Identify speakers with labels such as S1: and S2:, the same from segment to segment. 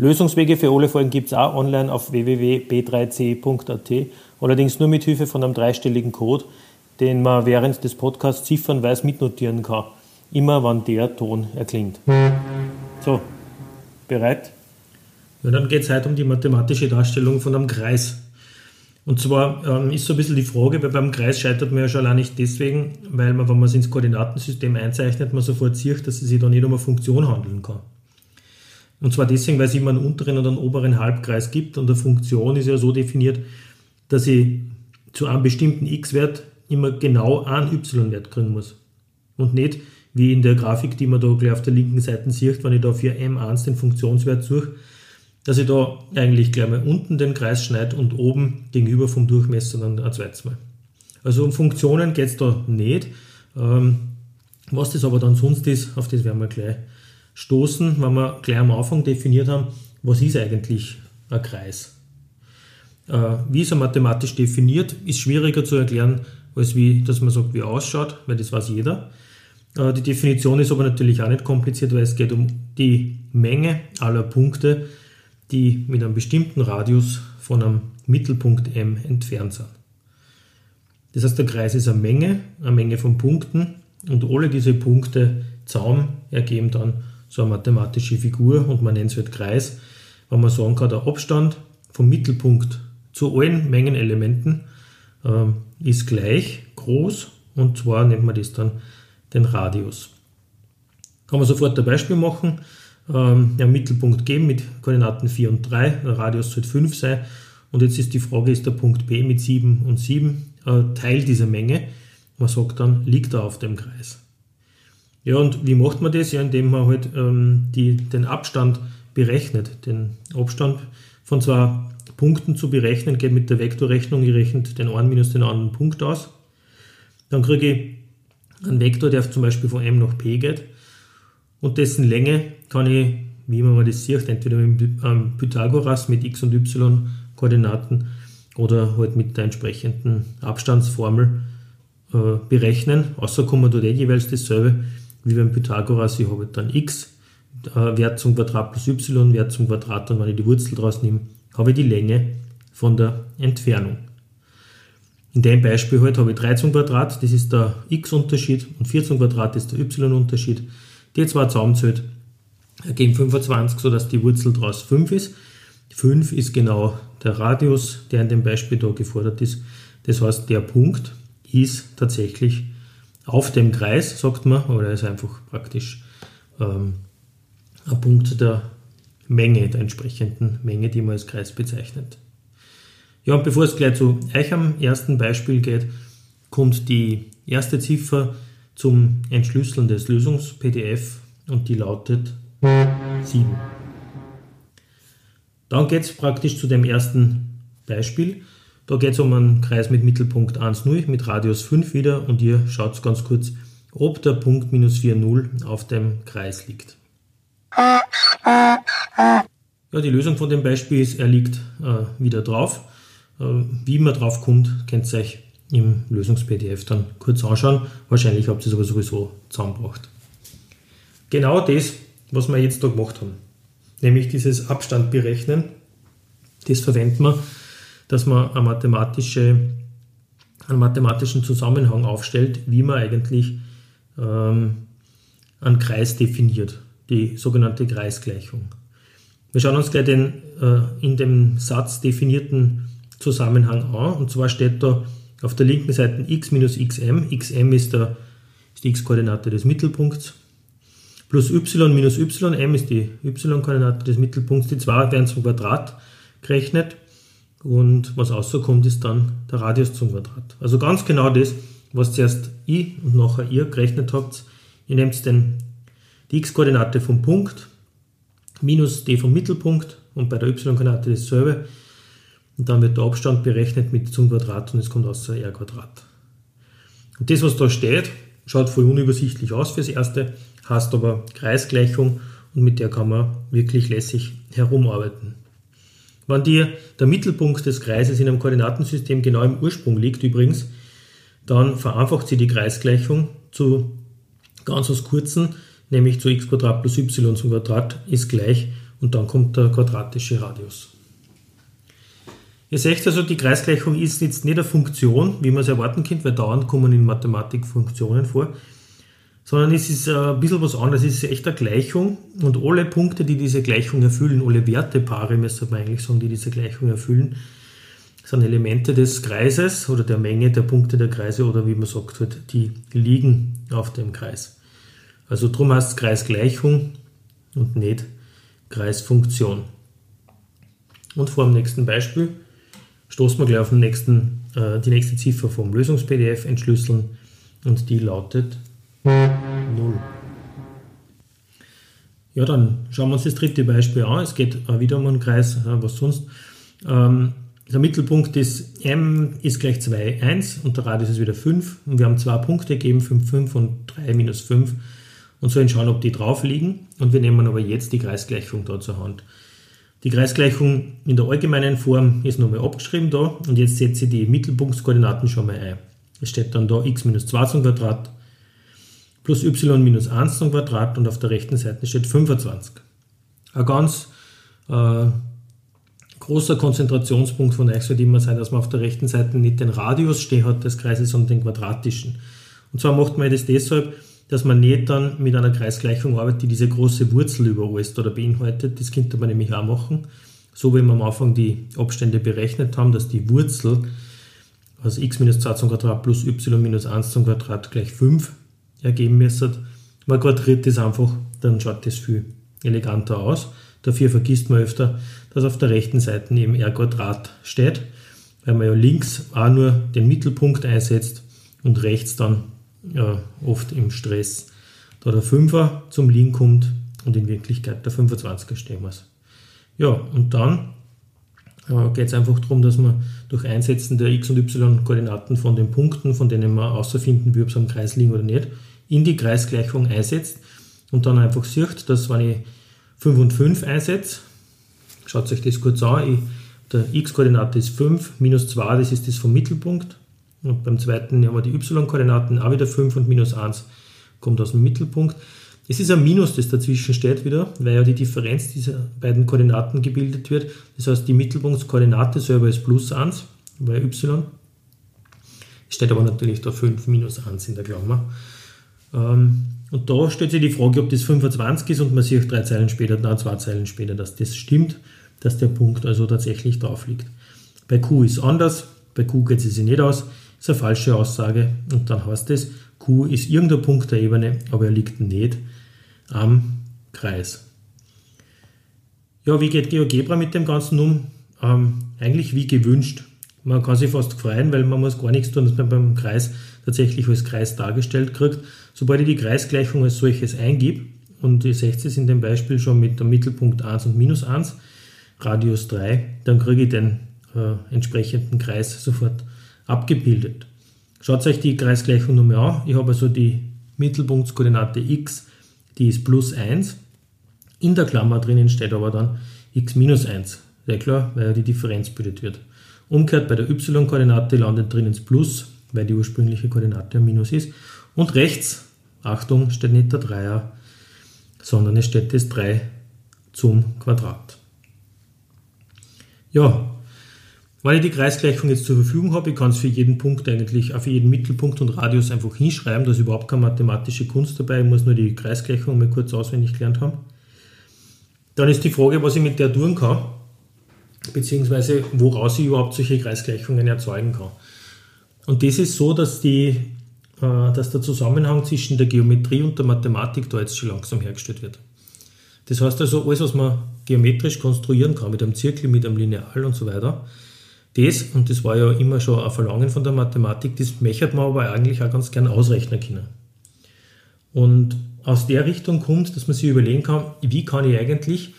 S1: Lösungswege für alle Folgen gibt es auch online auf www.b3c.at, allerdings nur mit Hilfe von einem dreistelligen Code, den man während des Podcasts ziffernweise mitnotieren kann, immer wann der Ton erklingt. So, bereit? Ja, dann geht es heute um die mathematische Darstellung von einem Kreis. Und zwar ähm, ist so ein bisschen die Frage, weil beim Kreis scheitert man ja schon allein nicht deswegen, weil man, wenn man es ins Koordinatensystem einzeichnet, man sofort sieht, dass es sich da nicht um eine Funktion handeln kann. Und zwar deswegen, weil es immer einen unteren und einen oberen Halbkreis gibt und eine Funktion ist ja so definiert, dass ich zu einem bestimmten x-Wert immer genau einen y-Wert kriegen muss. Und nicht wie in der Grafik, die man da gleich auf der linken Seite sieht, wenn ich da für m1 den Funktionswert suche, dass ich da eigentlich gleich mal unten den Kreis schneide und oben gegenüber vom Durchmesser dann ein zweites Mal. Also um Funktionen geht es da nicht. Ähm, was das aber dann sonst ist, auf das werden wir gleich stoßen, wenn wir gleich am Anfang definiert haben, was ist eigentlich ein Kreis. Äh, wie ist er mathematisch definiert, ist schwieriger zu erklären, als wie, dass man sagt, wie er ausschaut, weil das weiß jeder. Äh, die Definition ist aber natürlich auch nicht kompliziert, weil es geht um die Menge aller Punkte, die mit einem bestimmten Radius von einem Mittelpunkt m entfernt sind. Das heißt, der Kreis ist eine Menge, eine Menge von Punkten und alle diese Punkte zusammen ergeben dann so eine mathematische Figur und man nennt es halt Kreis, wenn man sagen kann, der Abstand vom Mittelpunkt zu allen Mengenelementen äh, ist gleich groß und zwar nennt man das dann den Radius. Kann man sofort ein Beispiel machen, ähm, einen Mittelpunkt geben mit Koordinaten 4 und 3, der Radius sollte 5 sein und jetzt ist die Frage, ist der Punkt B mit 7 und 7 äh, Teil dieser Menge? Man sagt dann, liegt er auf dem Kreis. Ja, und wie macht man das? Ja, indem man halt ähm, die, den Abstand berechnet. Den Abstand von zwei Punkten zu berechnen geht mit der Vektorrechnung. Ich rechne den einen minus den anderen Punkt aus. Dann kriege ich einen Vektor, der zum Beispiel von m nach p geht. Und dessen Länge kann ich, wie man das sieht, entweder mit ähm, Pythagoras mit x und y Koordinaten oder halt mit der entsprechenden Abstandsformel äh, berechnen. Außer kommen dort eh jeweils dasselbe wie beim Pythagoras, ich habe dann x, äh, Wert zum Quadrat plus y, Wert zum Quadrat und wenn ich die Wurzel draus nehme, habe ich die Länge von der Entfernung. In dem Beispiel halt habe ich 3 zum Quadrat, das ist der x-Unterschied und 4 zum Quadrat ist der y-Unterschied. Die zwei zusammenzählt ergeben 25, sodass die Wurzel daraus 5 ist. 5 ist genau der Radius, der in dem Beispiel da gefordert ist. Das heißt, der Punkt ist tatsächlich auf dem Kreis, sagt man, aber er ist einfach praktisch ähm, ein Punkt der Menge, der entsprechenden Menge, die man als Kreis bezeichnet. Ja, und bevor es gleich zu euch am ersten Beispiel geht, kommt die erste Ziffer zum Entschlüsseln des Lösungs-PDF und die lautet 7. Dann geht es praktisch zu dem ersten Beispiel. Da geht es um einen Kreis mit Mittelpunkt 1, 0, mit Radius 5 wieder und ihr schaut ganz kurz, ob der Punkt minus 4, 0 auf dem Kreis liegt. Ja, die Lösung von dem Beispiel ist, er liegt äh, wieder drauf. Äh, wie man drauf kommt, könnt ihr euch im Lösungs-PDF dann kurz anschauen. Wahrscheinlich habt ihr es aber sowieso zusammengebracht. Genau das, was wir jetzt da gemacht haben, nämlich dieses Abstand berechnen, das verwenden wir dass man eine mathematische, einen mathematischen Zusammenhang aufstellt, wie man eigentlich ähm, einen Kreis definiert, die sogenannte Kreisgleichung. Wir schauen uns gleich den äh, in dem Satz definierten Zusammenhang an. Und zwar steht da auf der linken Seite x minus xm. xm ist, der, ist die x-Koordinate des Mittelpunkts. Plus y minus ym ist die y-Koordinate des Mittelpunkts. Die zwei werden zum Quadrat gerechnet. Und was rauskommt, ist dann der Radius zum Quadrat. Also ganz genau das, was zuerst ich und nachher ihr gerechnet habt. Ihr nehmt den, die x-Koordinate vom Punkt minus die vom Mittelpunkt und bei der y-Koordinate dasselbe. Und dann wird der Abstand berechnet mit zum Quadrat und es kommt aus r Quadrat. Und das, was da steht, schaut voll unübersichtlich aus fürs Erste, heißt aber Kreisgleichung und mit der kann man wirklich lässig herumarbeiten. Wenn dir der Mittelpunkt des Kreises in einem Koordinatensystem genau im Ursprung liegt übrigens, dann vereinfacht sie die Kreisgleichung zu ganz was Kurzen, nämlich zu x plus y zum Quadrat ist gleich und dann kommt der quadratische Radius. Ihr seht also, die Kreisgleichung ist jetzt nicht eine Funktion, wie man es erwarten könnte, weil dauernd kommen in Mathematik Funktionen vor, sondern es ist ein bisschen was anderes. Es ist echt eine Gleichung und alle Punkte, die diese Gleichung erfüllen, alle Wertepaare, müsste man eigentlich sagen, die diese Gleichung erfüllen, sind Elemente des Kreises oder der Menge der Punkte der Kreise oder wie man sagt, halt, die liegen auf dem Kreis. Also drum heißt es Kreisgleichung und nicht Kreisfunktion. Und vor dem nächsten Beispiel stoßen wir gleich auf den nächsten, äh, die nächste Ziffer vom Lösungs-PDF entschlüsseln und die lautet 0. Ja, dann schauen wir uns das dritte Beispiel an. Es geht wieder um einen Kreis, äh, was sonst. Ähm, der Mittelpunkt ist m ist gleich 2, 1 und der Radius ist wieder 5 und wir haben zwei Punkte gegeben, 5, 5 und 3 minus 5 und sollen schauen, ob die drauf liegen und wir nehmen aber jetzt die Kreisgleichung da zur Hand. Die Kreisgleichung in der allgemeinen Form ist nochmal abgeschrieben da und jetzt setze ich die Mittelpunktskoordinaten schon mal ein. Es steht dann da x minus 2 zum Quadrat plus y minus 1 zum Quadrat und auf der rechten Seite steht 25. Ein ganz äh, großer Konzentrationspunkt von euch sollte immer sein, dass man auf der rechten Seite nicht den Radius stehen hat des Kreises, sondern den quadratischen. Und zwar macht man das deshalb, dass man nicht dann mit einer Kreisgleichung arbeitet, die diese große Wurzel über alles oder beinhaltet. Das könnte man nämlich auch machen. So wie wir am Anfang die Abstände berechnet haben, dass die Wurzel aus x minus 2 zum Quadrat plus y minus 1 zum Quadrat gleich 5 ergeben müsste. Man quadriert das einfach, dann schaut das viel eleganter aus. Dafür vergisst man öfter, dass auf der rechten Seite eben r Quadrat steht, weil man ja links auch nur den Mittelpunkt einsetzt und rechts dann ja, oft im Stress da der 5er zum Liegen kommt und in Wirklichkeit der 25er stehen muss. Ja, und dann äh, geht es einfach darum, dass man durch Einsetzen der x- und y-Koordinaten von den Punkten, von denen man außerfinden will, ob sie am Kreis liegen oder nicht, in die Kreisgleichung einsetzt und dann einfach sieht, dass wenn ich 5 und 5 einsetze, schaut euch das kurz an, ich, der x-Koordinate ist 5, minus 2, das ist das vom Mittelpunkt. Und beim zweiten haben wir die y-Koordinaten auch wieder 5 und minus 1 kommt aus dem Mittelpunkt. Es ist ein Minus, das dazwischen steht wieder, weil ja die Differenz dieser beiden Koordinaten gebildet wird. Das heißt, die Mittelpunktskoordinate selber ist plus 1 bei y. Es steht aber natürlich da 5 minus 1 in der Klammer. Ähm, und da stellt sich die Frage, ob das 25 ist und man sieht drei Zeilen später, nein, zwei Zeilen später, dass das stimmt, dass der Punkt also tatsächlich drauf liegt. Bei Q ist anders, bei Q geht es sich nicht aus, ist eine falsche Aussage und dann heißt es, Q ist irgendein Punkt der Ebene, aber er liegt nicht am Kreis. Ja, wie geht GeoGebra mit dem Ganzen um? Ähm, eigentlich wie gewünscht. Man kann sich fast freuen, weil man muss gar nichts tun, dass man beim Kreis tatsächlich als Kreis dargestellt kriegt. Sobald ich die Kreisgleichung als solches eingib, und ihr seht es in dem Beispiel schon mit dem Mittelpunkt 1 und minus 1, Radius 3, dann kriege ich den äh, entsprechenden Kreis sofort abgebildet. Schaut euch die Kreisgleichung nochmal an. Ich habe also die Mittelpunktskoordinate x, die ist plus 1. In der Klammer drinnen steht aber dann x minus 1. Sehr klar, weil ja die Differenz bildet wird. Umgekehrt bei der y-Koordinate landet drinnen das Plus, weil die ursprüngliche Koordinate ein Minus ist. Und rechts, Achtung, steht nicht der Dreier, sondern es steht das 3 zum Quadrat. Ja, weil ich die Kreisgleichung jetzt zur Verfügung habe, ich kann es für jeden Punkt eigentlich, auch für jeden Mittelpunkt und Radius einfach hinschreiben, da ist überhaupt keine mathematische Kunst dabei, ich muss nur die Kreisgleichung mal kurz auswendig gelernt haben. Dann ist die Frage, was ich mit der tun kann, beziehungsweise woraus ich überhaupt solche Kreisgleichungen erzeugen kann. Und das ist so, dass, die, äh, dass der Zusammenhang zwischen der Geometrie und der Mathematik da jetzt schon langsam hergestellt wird. Das heißt also, alles, was man geometrisch konstruieren kann, mit einem Zirkel, mit einem Lineal und so weiter, das, und das war ja immer schon ein Verlangen von der Mathematik, das möchte man aber eigentlich auch ganz gern ausrechnen können. Und aus der Richtung kommt, dass man sich überlegen kann, wie kann ich eigentlich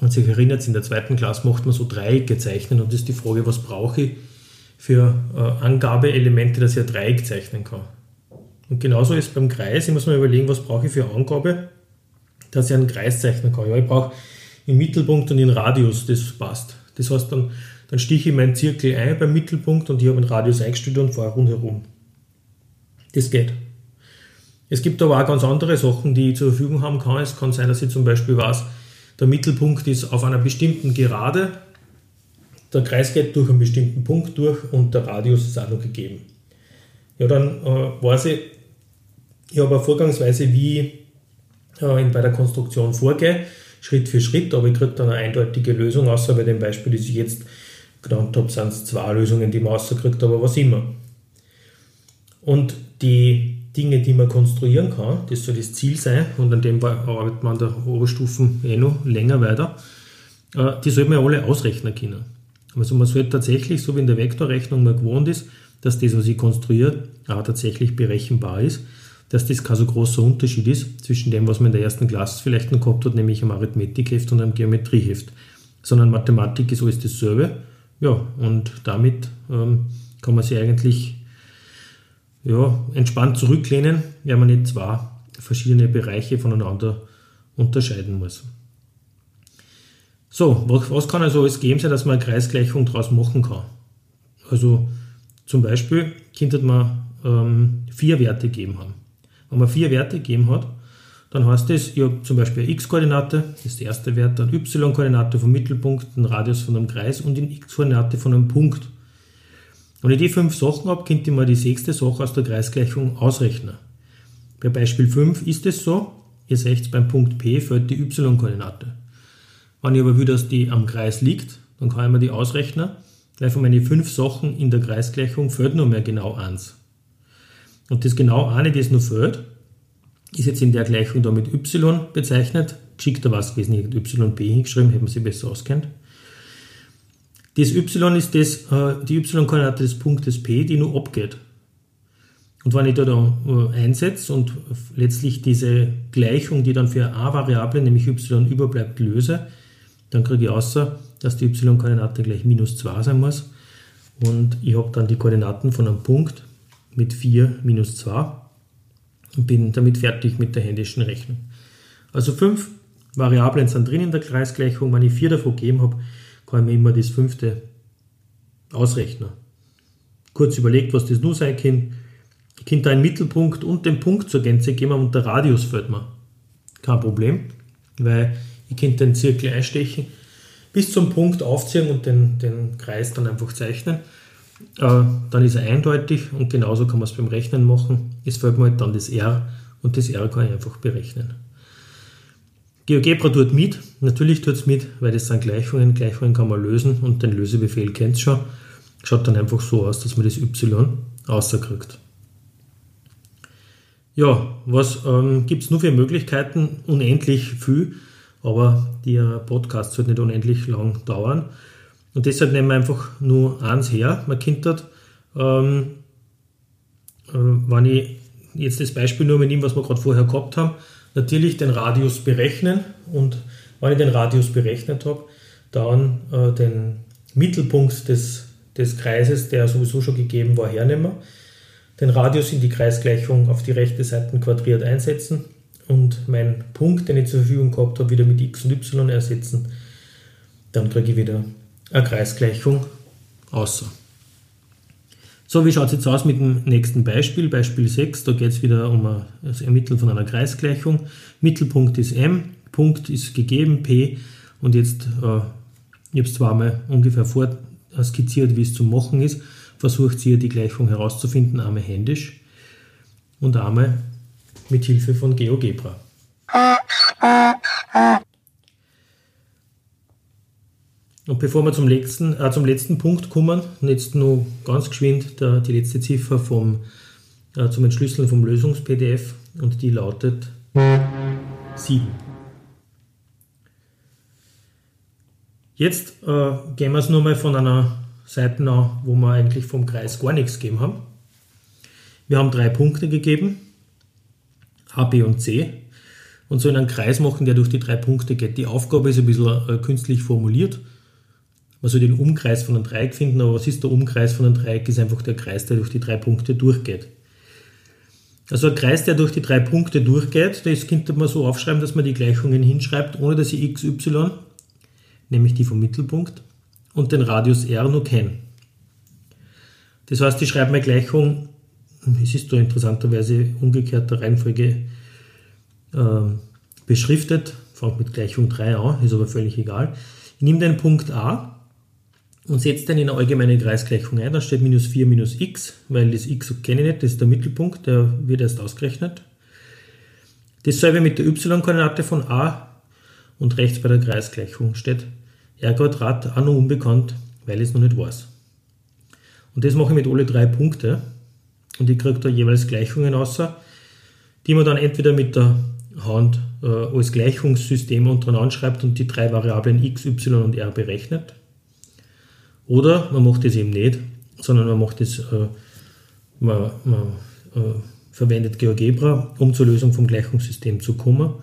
S1: man sich erinnert, in der zweiten Klasse macht man so Dreiecke zeichnen und das ist die Frage, was brauche ich für äh, Angabeelemente, dass ich ein Dreieck zeichnen kann. Und genauso ist beim Kreis, ich muss mir überlegen, was brauche ich für Angabe, dass ich einen Kreis zeichnen kann. Ja, ich brauche den Mittelpunkt und den Radius, das passt. Das heißt, dann, dann stiche ich meinen Zirkel ein beim Mittelpunkt und ich habe einen Radius eingestellt und fahre rundherum. Das geht. Es gibt aber auch ganz andere Sachen, die ich zur Verfügung haben kann. Es kann sein, dass ich zum Beispiel weiß, der Mittelpunkt ist auf einer bestimmten Gerade, der Kreis geht durch einen bestimmten Punkt durch und der Radius ist auch noch gegeben. Ja, dann äh, weiß ich, ich habe eine Vorgangsweise, wie ich äh, bei der Konstruktion vorgehe, Schritt für Schritt, aber ich kriege dann eine eindeutige Lösung, außer bei dem Beispiel, das ich jetzt genannt habe, sind es zwei Lösungen, die man rauskriegt, aber was immer. Und die Dinge, die man konstruieren kann, das soll das Ziel sein, und an dem arbeitet man an der Oberstufen eh noch länger weiter, äh, die sollte man alle ausrechnen können. Also man sollte tatsächlich, so wie in der Vektorrechnung man gewohnt ist, dass das, was ich konstruiere, auch tatsächlich berechenbar ist, dass das kein so großer Unterschied ist zwischen dem, was man in der ersten Klasse vielleicht noch gehabt hat, nämlich am Arithmetikheft und am Geometrieheft, sondern Mathematik ist alles dasselbe. Ja, und damit ähm, kann man sich eigentlich ja, entspannt zurücklehnen, wenn man nicht zwei verschiedene Bereiche voneinander unterscheiden muss. So, was, was kann also alles geben sein, dass man eine Kreisgleichung daraus machen kann? Also zum Beispiel könnte man ähm, vier Werte gegeben haben. Wenn man vier Werte gegeben hat, dann heißt das, ich habe zum Beispiel eine x-Koordinate, das ist der erste Wert, dann y-Koordinate vom Mittelpunkt, den Radius von einem Kreis und die x-Koordinate von einem Punkt. Wenn ich die fünf Sachen habe, könnte ich mir die sechste Sache aus der Kreisgleichung ausrechnen. Bei Beispiel 5 ist es so, ihr seht beim Punkt P fällt die y-Koordinate. Wenn ich aber will, dass die am Kreis liegt, dann kann ich mir die ausrechnen, weil von meinen fünf Sachen in der Kreisgleichung fällt nur mehr genau eins. Und das genau eine, das nur fällt, ist jetzt in der Gleichung da mit y bezeichnet. Geschickter war es gewesen, ich hätte yb hingeschrieben, hätte man sich besser auskennt. Das y ist das, äh, die y-Koordinate des Punktes P, die nur abgeht. Und wenn ich da, da äh, einsetze und letztlich diese Gleichung, die dann für a Variable, nämlich y überbleibt, löse, dann kriege ich außer, dass die y-Koordinate gleich minus 2 sein muss. Und ich habe dann die Koordinaten von einem Punkt mit 4 minus 2 und bin damit fertig mit der händischen Rechnung. Also fünf Variablen sind drin in der Kreisgleichung. Wenn ich vier davon gegeben habe, kann ich mir immer das fünfte ausrechnen. Kurz überlegt, was das nur sein kann. Ich könnte einen Mittelpunkt und den Punkt zur Gänze geben und der Radius fällt mir. Kein Problem, weil ich könnte den Zirkel einstechen, bis zum Punkt aufziehen und den, den Kreis dann einfach zeichnen. Äh, dann ist er eindeutig und genauso kann man es beim Rechnen machen. Es fällt mir halt dann das R und das R kann ich einfach berechnen. GeoGebra tut mit, natürlich tut es mit, weil das sind Gleichungen. Gleichungen kann man lösen und den Lösebefehl kennt schon. Schaut dann einfach so aus, dass man das Y rauskriegt. Ja, was ähm, gibt es nur für Möglichkeiten? Unendlich viel, aber der Podcast sollte nicht unendlich lang dauern. Und deshalb nehmen wir einfach nur eins her. Man kennt dort, ähm, äh, wenn ich jetzt das Beispiel nur mit dem, was wir gerade vorher gehabt haben, natürlich den Radius berechnen und wenn ich den Radius berechnet habe, dann äh, den Mittelpunkt des, des Kreises, der sowieso schon gegeben war, hernehmen, den Radius in die Kreisgleichung auf die rechte Seite quadriert einsetzen und meinen Punkt, den ich zur Verfügung gehabt habe, wieder mit x und y ersetzen. Dann kriege ich wieder eine Kreisgleichung außer. So, wie schaut es jetzt aus mit dem nächsten Beispiel? Beispiel 6, da geht es wieder um das Ermitteln von einer Kreisgleichung. Mittelpunkt ist m, Punkt ist gegeben, p, und jetzt, äh, ich habe es zweimal ungefähr vorskizziert, wie es zu machen ist. Versucht hier die Gleichung herauszufinden, einmal händisch und einmal mit Hilfe von GeoGebra. Und bevor wir zum letzten, äh, zum letzten Punkt kommen, jetzt nur ganz geschwind der, die letzte Ziffer vom, äh, zum Entschlüsseln vom Lösungs-PDF und die lautet 7. Jetzt äh, gehen wir es nur mal von einer Seite an, wo wir eigentlich vom Kreis gar nichts gegeben haben. Wir haben drei Punkte gegeben, A, B und C. und soll einen Kreis machen, der durch die drei Punkte geht. Die Aufgabe ist ein bisschen äh, künstlich formuliert. Man soll den Umkreis von einem Dreieck finden, aber was ist der Umkreis von einem Dreieck? Ist einfach der Kreis, der durch die drei Punkte durchgeht. Also ein Kreis, der durch die drei Punkte durchgeht, das könnte man so aufschreiben, dass man die Gleichungen hinschreibt, ohne dass ich x, y, nämlich die vom Mittelpunkt, und den Radius r nur kenne. Das heißt, ich schreibe meine Gleichung, es ist da interessanterweise umgekehrter Reihenfolge äh, beschriftet, fängt mit Gleichung 3 an, ist aber völlig egal. Ich nehme den Punkt a und setze den in eine allgemeine Kreisgleichung ein. Da steht minus 4 minus x, weil das x kenne ich nicht, das ist der Mittelpunkt, der wird erst ausgerechnet. Dasselbe mit der y-Koordinate von a und rechts bei der Kreisgleichung steht r Quadrat auch noch unbekannt, weil ich es noch nicht weiß. Und das mache ich mit alle drei Punkten und ich kriege da jeweils Gleichungen außer, die man dann entweder mit der Hand äh, als Gleichungssystem untereinander schreibt und die drei Variablen x, y und r berechnet. Oder man macht das eben nicht, sondern man macht das, äh, man, man äh, verwendet GeoGebra, um zur Lösung vom Gleichungssystem zu kommen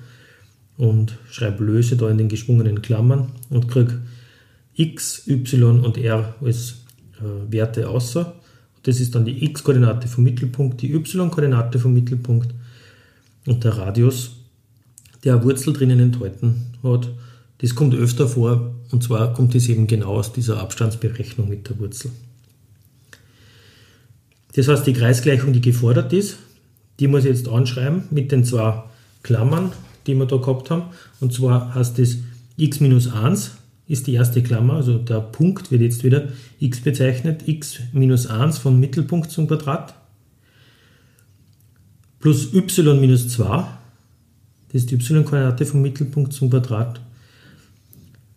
S1: und schreibe Löse da in den geschwungenen Klammern und kriege x, y und r als äh, Werte außer. Das ist dann die x-Koordinate vom Mittelpunkt, die y-Koordinate vom Mittelpunkt und der Radius, der eine Wurzel drinnen enthalten hat. Das kommt öfter vor und zwar kommt es eben genau aus dieser Abstandsberechnung mit der Wurzel. Das heißt, die Kreisgleichung, die gefordert ist, die muss ich jetzt anschreiben mit den zwei Klammern, die wir da gehabt haben. Und zwar heißt das x minus 1 ist die erste Klammer, also der Punkt wird jetzt wieder x bezeichnet, x minus 1 vom Mittelpunkt zum Quadrat, plus y minus 2, das ist die y-Koordinate vom Mittelpunkt zum Quadrat,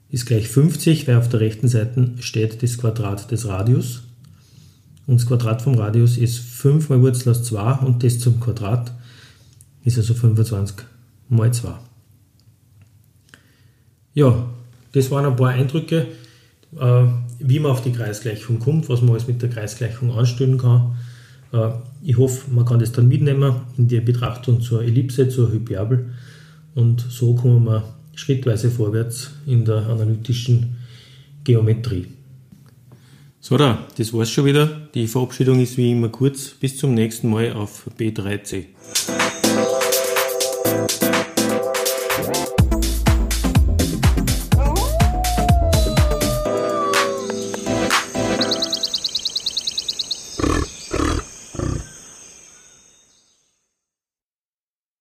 S1: ist gleich 50, weil auf der rechten Seite steht das Quadrat des Radius. Und das Quadrat vom Radius ist 5 mal Wurzel aus 2 und das zum Quadrat ist also 25 mal 2. Ja, das waren ein paar Eindrücke, äh, wie man auf die Kreisgleichung kommt, was man alles mit der Kreisgleichung anstellen kann. Äh, ich hoffe, man kann das dann mitnehmen in die Betrachtung zur Ellipse, zur Hyperbel und so kommen wir schrittweise vorwärts in der analytischen Geometrie. So, da, das war's schon wieder. Die Verabschiedung ist wie immer kurz. Bis zum nächsten Mal auf B3C.